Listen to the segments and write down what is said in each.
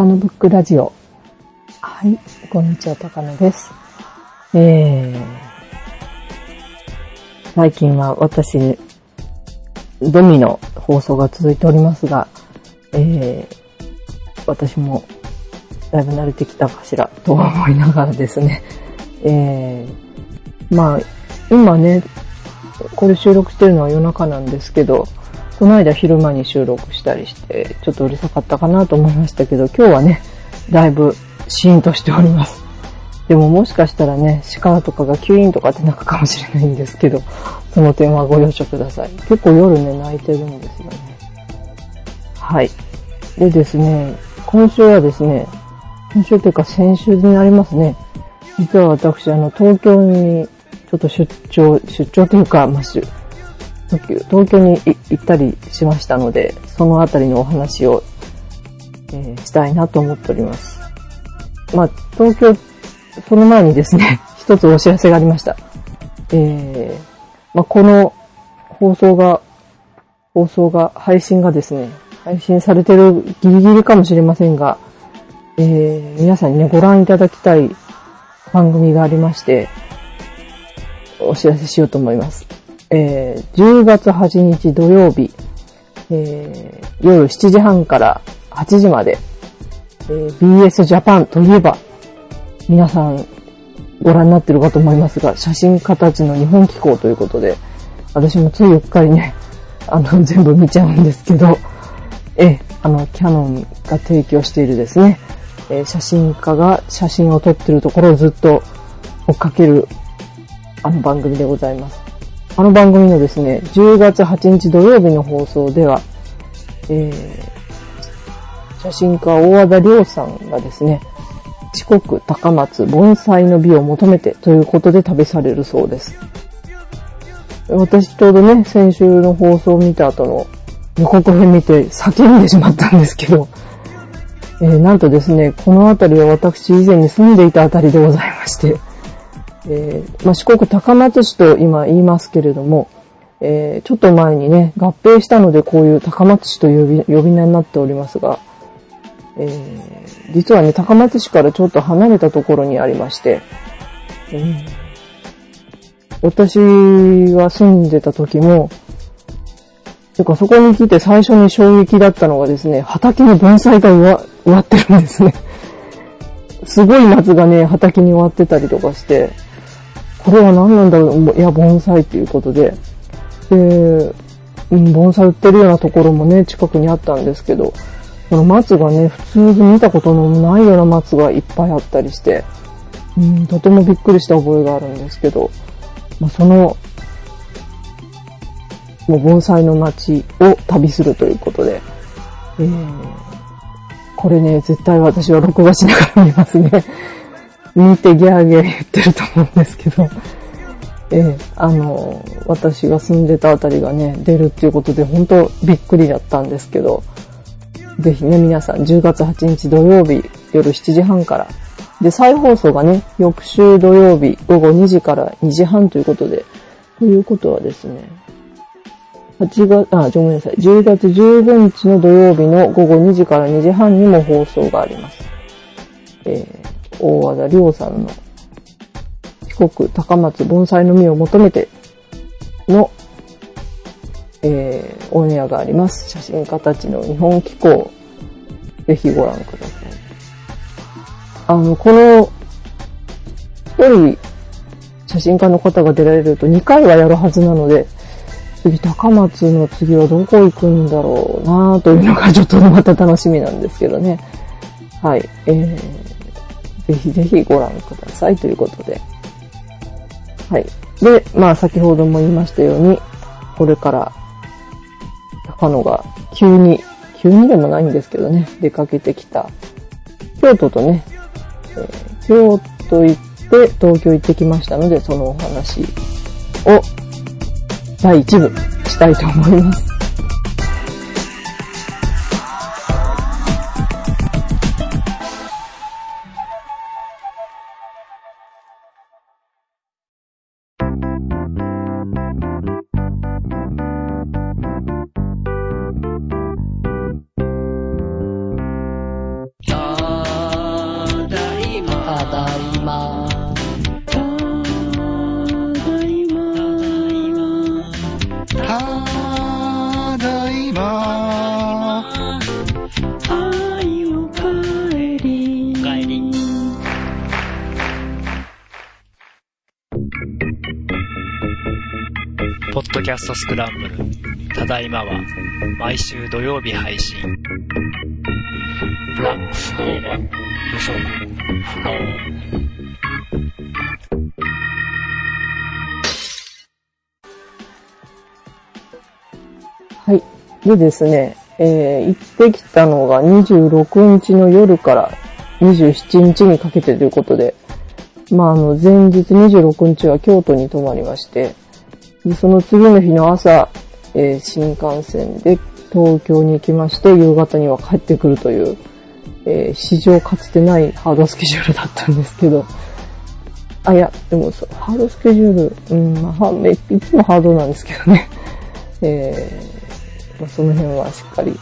高野ブックラジオ。はい、こんにちは、高野です。えー、最近は私、ドミの放送が続いておりますが、えー、私もだいぶ慣れてきたかしらと思いながらですね、えー、まあ、今ね、これ収録してるのは夜中なんですけど、この間昼間に収録したりして、ちょっとうるさかったかなと思いましたけど、今日はね、だいぶシーンとしております。でももしかしたらね、鹿とかがキュインとかって鳴くかもしれないんですけど、その点はご了承ください。結構夜ね、泣いてるんですよね。はい。でですね、今週はですね、今週というか先週になりますね。実は私、あの、東京にちょっと出張、出張というか、まあ、東京に行ったりしましたので、そのあたりのお話を、えー、したいなと思っております。まあ、東京、その前にですね、一つお知らせがありました。えー、まあ、この放送が、放送が、配信がですね、配信されてるギリギリかもしれませんが、えー、皆さんにね、ご覧いただきたい番組がありまして、お知らせしようと思います。えー、10月8日土曜日、えー、夜7時半から8時まで、えー、BS ジャパンといえば、皆さんご覧になってるかと思いますが、写真家たちの日本機構ということで、私もついうっかりね、あの、全部見ちゃうんですけど、え、あの、キャノンが提供しているですね、えー、写真家が写真を撮ってるところをずっと追っかける、あの番組でございます。あの番組のですね、10月8日土曜日の放送では、えー、写真家大和田亮さんがですね、四国高松盆栽の美を求めてということで旅されるそうです。私ちょうどね、先週の放送を見た後の予告編見て叫んでしまったんですけど、えー、なんとですね、この辺りは私以前に住んでいた辺りでございまして、えー、まあ、四国高松市と今言いますけれども、えー、ちょっと前にね、合併したのでこういう高松市という呼び名になっておりますが、えー、実はね、高松市からちょっと離れたところにありまして、うん、私が住んでた時も、てかそこに来て最初に衝撃だったのがですね、畑に盆栽が植わってるんですね。すごい松がね、畑に植わってたりとかして、これは何なんだろういや、盆栽っていうことで。で、うん、盆栽売ってるようなところもね、近くにあったんですけど、この松がね、普通に見たことのないような松がいっぱいあったりして、うん、とてもびっくりした覚えがあるんですけど、まあ、その、もう盆栽の街を旅するということで、えー、これね、絶対私は録画しながら見ますね。見てギャーギャー言ってると思うんですけど、ええ、あの、私が住んでたあたりがね、出るっていうことで、本当びっくりだったんですけど、ぜひね、皆さん、10月8日土曜日、夜7時半から、で、再放送がね、翌週土曜日、午後2時から2時半ということで、ということはですね、8月、あ、ごめんなさい、10月15日の土曜日の午後2時から2時半にも放送があります。えー大和田亮さんの四国高松盆栽の実を求めての、えー、オンエアがあります。写真家たちの日本機構。ぜひご覧ください。あの、この、一人写真家の方が出られると2回はやるはずなので、次高松の次はどこ行くんだろうなというのがちょっとまた楽しみなんですけどね。はい。えーぜひぜひご覧くださいということで。はい。で、まあ先ほども言いましたように、これから高野が急に、急にでもないんですけどね、出かけてきた京都とね、えー、京都行って東京行ってきましたので、そのお話を第1部したいと思います。キャストスクランブル、ただいまは、毎週土曜日配信。ブラックスコーバー、無職、不能。はい。でですね、えー、行ってきたのが26日の夜から27日にかけてということで、まあ、あの、前日26日は京都に泊まりまして、でその次の日の朝、えー新幹線で東京に行きまして、夕方には帰ってくるという、えー史上かつてないハードスケジュールだったんですけど、あ、いや、でもそう、ハードスケジュール、うん、まあ、めいつもハードなんですけどね。えーまあ、その辺はしっかり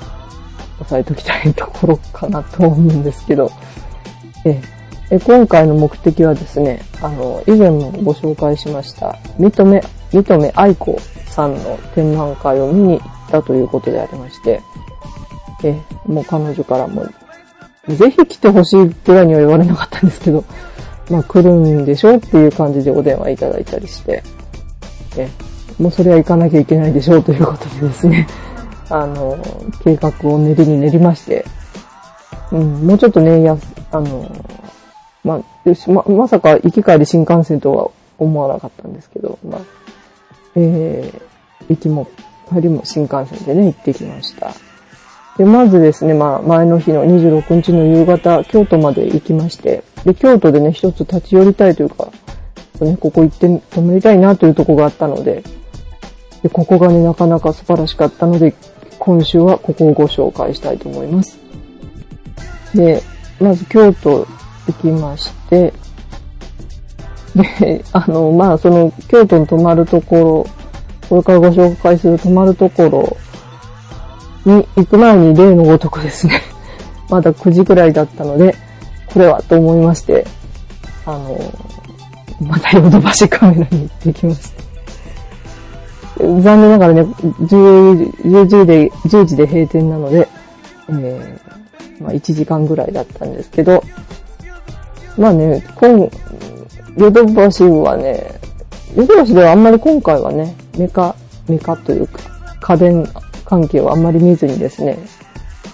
押さえときたいところかなと思うんですけど、ええ今回の目的はですね、あの、以前もご紹介しました、認め、認め愛子さんの展覧会を見に行ったということでありまして、えもう彼女からも、ぜひ来てほしいぐらいには言われなかったんですけど、まあ来るんでしょっていう感じでお電話いただいたりして、えもうそれは行かなきゃいけないでしょうということでですね、あの、計画を練りに練りまして、うん、もうちょっとね、や、あの、まあ、ま、まさか行き帰り新幹線とは思わなかったんですけど、まあ、えー、行きも帰りも新幹線でね、行ってきました。で、まずですね、まあ、前の日の26日の夕方、京都まで行きまして、で、京都でね、一つ立ち寄りたいというか、ね、ここ行って泊まりたいなというとこがあったので、で、ここがね、なかなか素晴らしかったので、今週はここをご紹介したいと思います。で、まず京都行きまして、で、あの、まあ、その、京都に泊まるところ、これからご紹介する泊まるところに行く前に例のごとくですね、まだ9時くらいだったので、これはと思いまして、あの、またヨドバシカメラに行ってきました。残念ながらね、10, 10時で、10時で閉店なので、えー、まあ1時間ぐらいだったんですけど、まあね、今、ヨドバシはね、ヨドバシではあんまり今回はね、メカ、メカというか、家電関係はあんまり見ずにですね、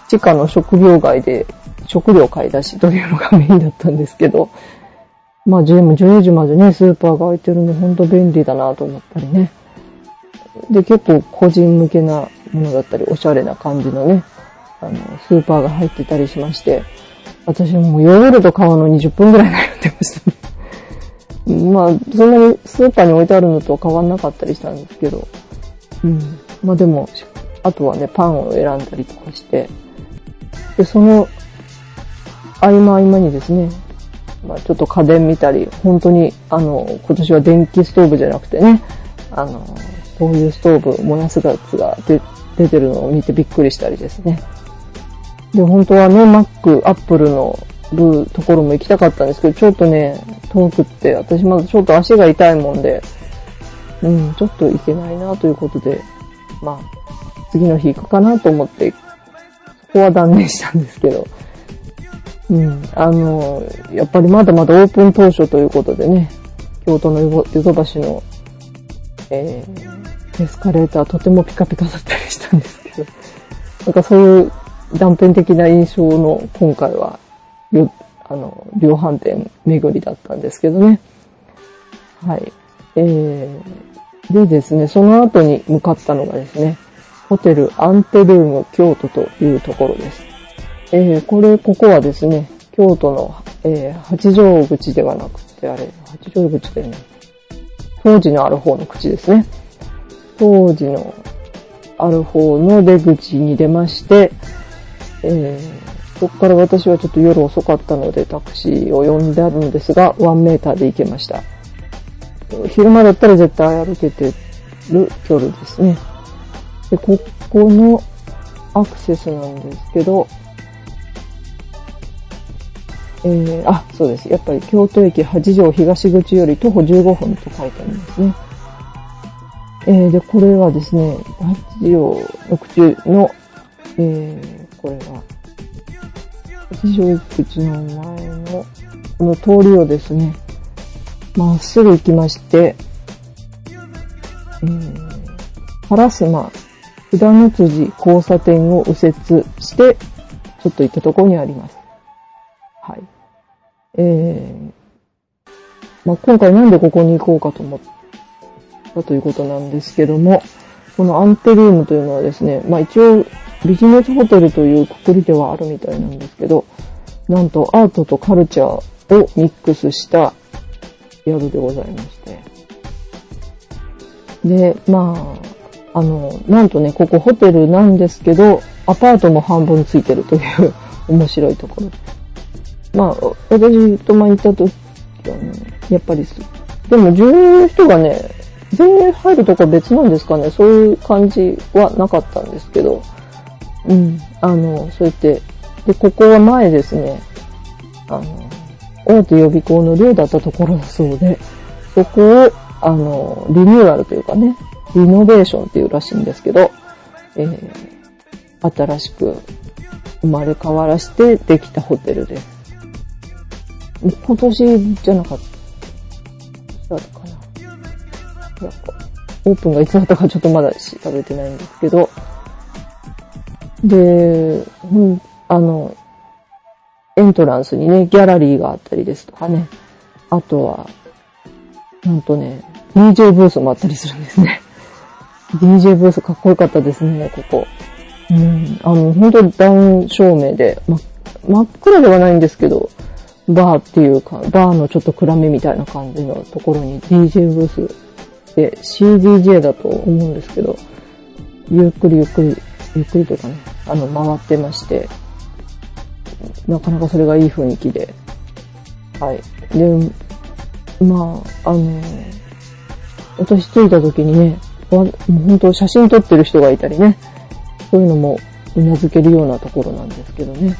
地下の食料街で食料買い出しというのがメインだったんですけど、まあ10も10時までね、スーパーが開いてるんで本当便利だなと思ったりね。で、結構個人向けなものだったり、おしゃれな感じのね、あの、スーパーが入ってたりしまして、私もうヨーグルト買うの20分ぐらい悩んでましたね。まあ、そんなにスーパーに置いてあるのとは変わんなかったりしたんですけど、うん。まあでも、あとはね、パンを選んだりとかして、で、その、合間合間にですね、まあちょっと家電見たり、本当に、あの、今年は電気ストーブじゃなくてね、あの、こういうストーブ燃やすやつが出出てるのを見てびっくりしたりですね。で、本当はね、Mac、Apple のるところも行きたかったんですけど、ちょっとね、遠くって、私まだちょっと足が痛いもんで、うん、ちょっと行けないなということで、まあ、次の日行くかなと思って、そこは断念したんですけど、うん、あの、やっぱりまだまだオープン当初ということでね、京都のヨドバシの、えー、エスカレーターとてもピカピカだったりしたんですけど、なんかそういう断片的な印象の今回は、あの、量販店巡りだったんですけどね。はい。えー、でですね、その後に向かったのがですね、ホテルアンテルーム京都というところです。えー、これ、ここはですね、京都の、えー、八丈口ではなくて、あれ、八丈口でね、当時のある方の口ですね。当時のある方の出口に出まして、えー、そこから私はちょっと夜遅かったのでタクシーを呼んであるんですが、ワンメーターで行けました。昼間だったら絶対歩けてる距離ですね。で、ここのアクセスなんですけど、えー、あ、そうです。やっぱり京都駅八条東口より徒歩15分と書いてありますね。えー、で、これはですね、八条の口の、えー、これは、八条口の前の、この通りをですね、まっすぐ行きまして、えー、烏丸、札の辻交差点を右折して、ちょっと行ったところにあります。はい。えー、まあ、今回なんでここに行こうかと思ったということなんですけども、このアンテリウムというのはですね、まあ一応ビジネスホテルというくくりではあるみたいなんですけど、なんとアートとカルチャーをミックスした宿でございまして。で、まあ、あの、なんとね、ここホテルなんですけど、アパートも半分ついてるという 面白いところ。まあ、私とまあ行った時はね、やっぱりす、でも住人の人がね、全員入るとこ別なんですかね、そういう感じはなかったんですけど、うん、あの、そうやって、で、ここは前ですね、あの、大手予備校の寮だったところだそうで、そこを、あの、リニューアルというかね、リノベーションっていうらしいんですけど、えー、新しく生まれ変わらしてできたホテルです。今年じゃなかったかな。なんか、オープンがいつだったかちょっとまだ調べてないんですけど、で、あの、エントランスにね、ギャラリーがあったりですとかね。あとは、なんとね、DJ ブースもあったりするんですね。DJ ブースかっこよかったですね、ここ。うん、あの、本当にダウン照明で、ま、真っ暗ではないんですけど、バーっていうか、バーのちょっと暗めみたいな感じのところに DJ ブースで CDJ だと思うんですけど、ゆっくりゆっくり、ゆっくりというかね、あの、回ってまして、なかなかそれがいい雰囲気で。はい。で、まあ、あの、私着いた時にね、わもう本当写真撮ってる人がいたりね、そういうのも頷けるようなところなんですけどね。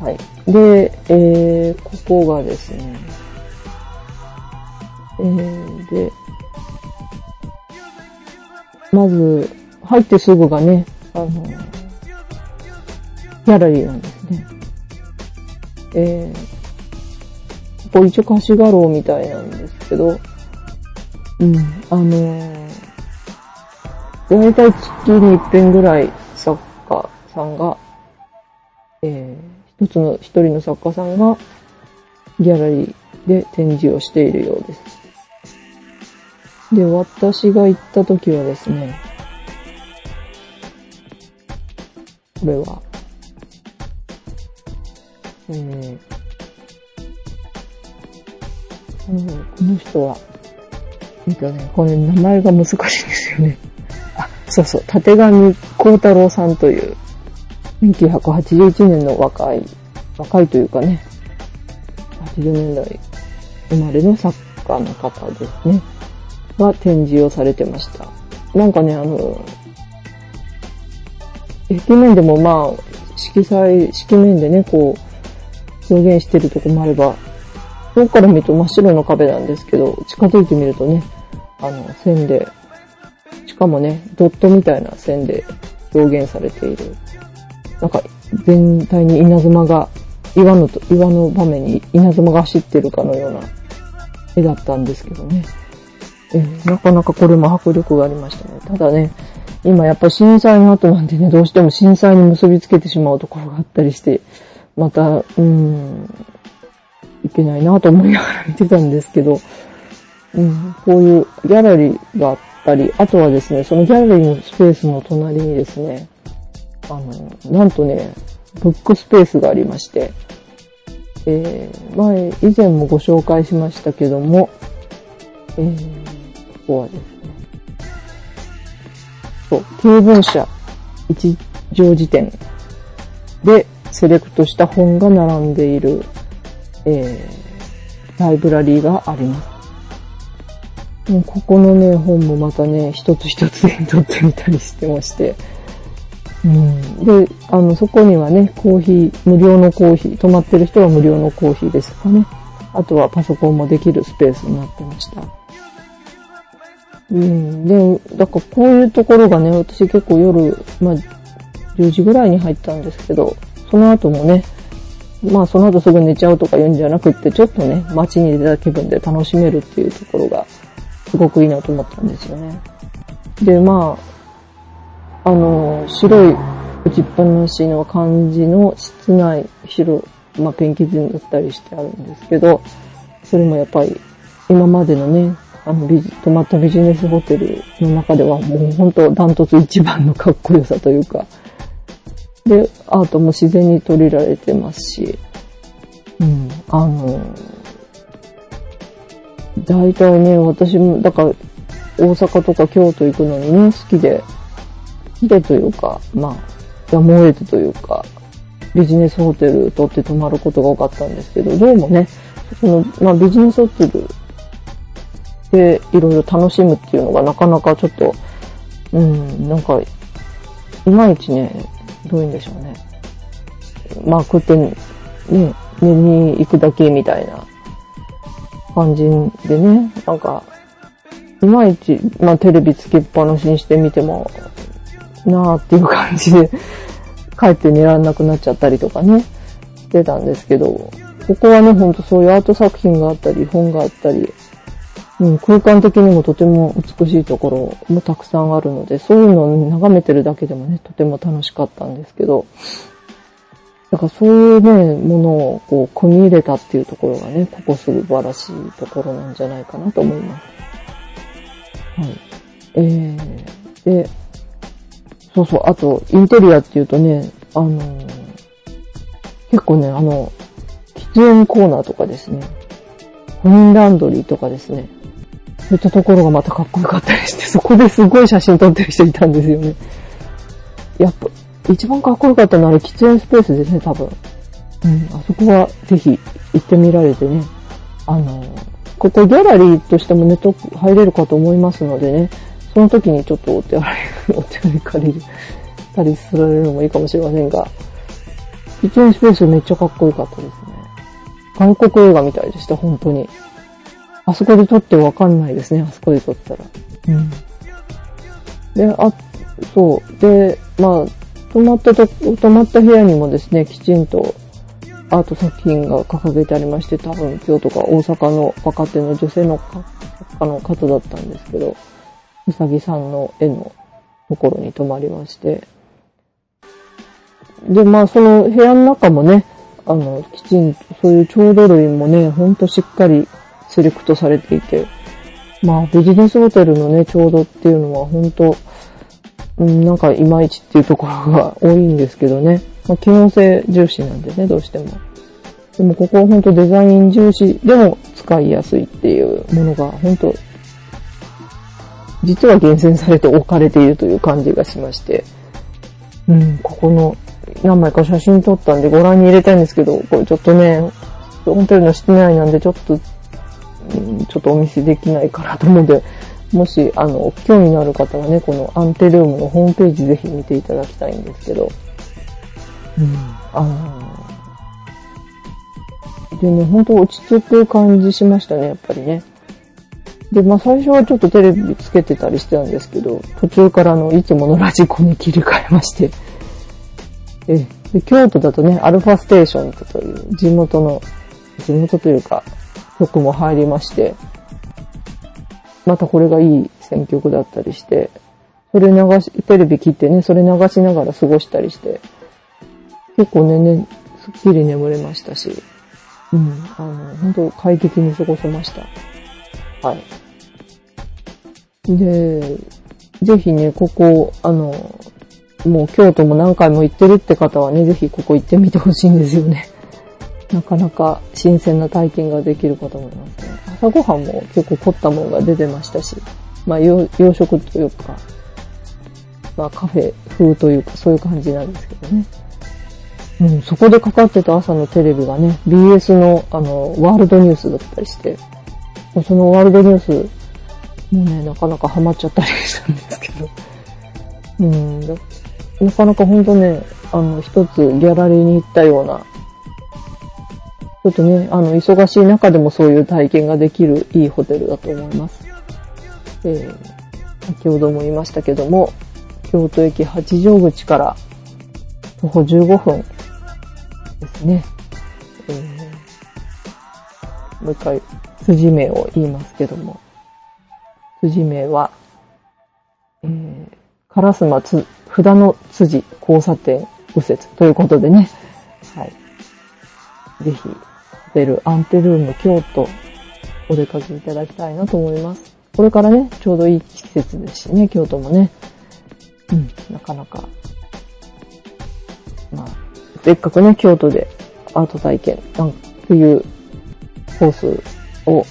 はい。で、えー、ここがですね、えー、で、まず、入ってすぐがね、あの、ギャラリーなんですね。えー、ここ一応貸し画廊みたいなんですけど、うん、あのー、大体月に一遍ぐらい作家さんが、えー、一つの、一人の作家さんがギャラリーで展示をしているようです。で、私が行った時はですね、これは、えー、うん、この人は、えっとね、これ名前が難しいんですよね。あ、そうそう、立上幸太郎さんという、1981年の若い、若いというかね、80年代生まれの作家の方ですね。が展示をされてました。なんかね、あの、壁面でもまあ、色彩、色面でね、こう、表現してるとこもあれば、遠くから見ると真っ白の壁なんですけど、近づいてみるとね、あの、線で、しかもね、ドットみたいな線で表現されている。なんか、全体に稲妻が、岩のと、岩の場面に稲妻が走ってるかのような絵だったんですけどね。えーなかなかこれも迫力がありましたね。ただね、今やっぱ震災の後なんでね、どうしても震災に結びつけてしまうところがあったりして、また、うん、いけないなと思いながら見てたんですけど、うん、こういうギャラリーがあったり、あとはですね、そのギャラリーのスペースの隣にですね、あの、なんとね、ブックスペースがありまして、えー、前、以前もご紹介しましたけども、えー、ここはです、そう、経文社一条辞典でセレクトした本が並んでいる、えー、ライブラリーがあります。もうここのね、本もまたね、一つ一つ手に取ってみたりしてまして、うん、で、あの、そこにはね、コーヒー、無料のコーヒー、泊まってる人は無料のコーヒーですとかね。あとはパソコンもできるスペースになってました。うん、で、だからこういうところがね、私結構夜、まあ、10時ぐらいに入ったんですけど、その後もね、まあその後すぐ寝ちゃうとか言うんじゃなくって、ちょっとね、街に出た気分で楽しめるっていうところが、すごくいいなと思ったんですよね。で、まあ、あの、白い打ちっぱなしの感じの室内、白、まあ、ペンキ図だったりしてあるんですけど、それもやっぱり今までのね、あのビジ、泊まったビジネスホテルの中ではもう本当ダントツ一番のかっこよさというか、で、アートも自然に取りられてますし、うん、あの、大体ね、私も、だから、大阪とか京都行くのにね、好きで、好きでというか、まあ、やむを得てというか、ビジネスホテル取って泊まることが多かったんですけど、どうもね、その、まあビジネスホテルでいろいろ楽しむっていうのがなかなかちょっと、うん、なんか、いまいちね、どういうんでしょうね。まあ、食って、ね、寝に行くだけみたいな感じでね、なんか、いまいち、まあテレビつけっぱなしにしてみても、なーっていう感じで、帰って寝らんなくなっちゃったりとかね、してたんですけど、ここはね、ほんとそういうアート作品があったり、本があったり、うん、空間的にもとても美しいところもたくさんあるので、そういうのを眺めてるだけでもね、とても楽しかったんですけど、だからそういうね、ものをこう、組み入れたっていうところがね、ここ素晴らしいところなんじゃないかなと思います。はい。えー、で、そうそう、あと、インテリアっていうとね、あのー、結構ね、あの、喫煙コーナーとかですね、コインランドリーとかですね、そういったところがまたかっこよかったりして、そこですごい写真撮ってる人いたんですよね。やっぱ、一番かっこよかったのは喫煙スペースですね、多分。うん、あそこはぜひ行ってみられてね。あの、ここギャラリーとしてもネット入れるかと思いますのでね、その時にちょっとお手洗い、お手洗い借りる、たりするのもいいかもしれませんが、喫煙スペースめっちゃかっこよかったですね。韓国映画みたいでした、本当に。あそこで撮ってわかんないですね、あそこで撮ったら。うん。で、あ、そう。で、まあ、泊まったと、泊まった部屋にもですね、きちんとアート作品が掲げてありまして、多分今日とか大阪の若手の女性の作家の方だったんですけど、うさぎさんの絵のところに泊まりまして、で、まあその部屋の中もね、あの、きちんとそういう調度類もね、ほんとしっかりセレクトされていて、まあビジネスホテルのね、調度っていうのは本当うん、なんかいまいちっていうところが多いんですけどね。まあ、機能性重視なんでね、どうしても。でもここは本当デザイン重視でも使いやすいっていうものが本当実は厳選されて置かれているという感じがしまして。うん、ここの何枚か写真撮ったんでご覧に入れたいんですけど、これちょっとね、ホテルの室内なんでちょっと、うん、ちょっとお見せできないかなと思うんで、もし、あの、興味のある方はね、このアンテルームのホームページぜひ見ていただきたいんですけど、うん、あのでね、本当落ち着く感じしましたね、やっぱりね。で、まあ最初はちょっとテレビつけてたりしてたんですけど、途中からのいつものラジコに切り替えまして、え、で京都だとね、アルファステーションという地元の、地元というか、曲も入りまして、またこれがいい選曲だったりして、それ流し、テレビ切ってね、それ流しながら過ごしたりして、結構ね、ね、すっきり眠れましたし、うん、あの、本当快適に過ごせました。はい。で、ぜひね、ここ、あの、もう京都も何回も行ってるって方はね、ぜひここ行ってみてほしいんですよね。なかなか新鮮な体験ができるかと思いますね。朝ごはんも結構凝ったものが出てましたし、まあ洋食というか、まあカフェ風というかそういう感じなんですけどね。うん、そこでかかってた朝のテレビがね、BS のあの、ワールドニュースだったりして、そのワールドニュースもね、なかなかハマっちゃったりしたんですけど、うん、なかなかほんとね、あの、一つギャラリーに行ったようなちょっとね、あの、忙しい中でもそういう体験ができるいいホテルだと思います。えー、先ほども言いましたけども、京都駅八条口から徒歩15分ですね。えー、もう一回、筋名を言いますけども、筋名は、えー、烏丸つ、札の辻交差点右折ということでね、はい。ぜひ、ホテルアンテルーム京都、お出かけいただきたいなと思います。これからね、ちょうどいい季節ですしね、京都もね。うん、なかなか。まあ、せっかくね、京都でアート体験、なんていうコースを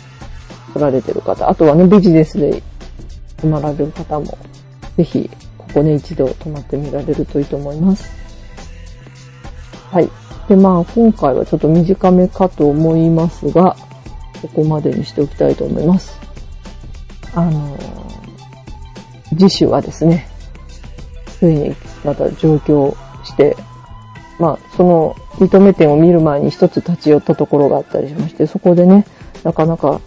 取られてる方、あとはね、ビジネスで泊まられる方も、ぜひ、ここね、一度泊まってみられるといいと思います。はい。で、まあ、今回はちょっと短めかと思いますが、ここまでにしておきたいと思います。あのー、次週はですね、ついにまた上京して、まあ、その認め店を見る前に一つ立ち寄ったところがあったりしまして、そこでね、なかなか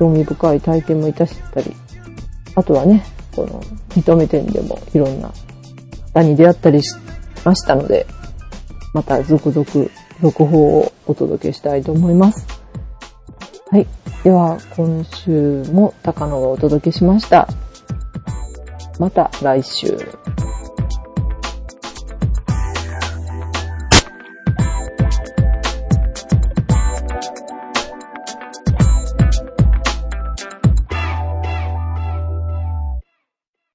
興味深い体験もいたしたり、あとはね、この認めてんでもいろんな方に出会ったりしましたので、また続々、続報をお届けしたいと思います。はい。では、今週も高野がお届けしました。また来週。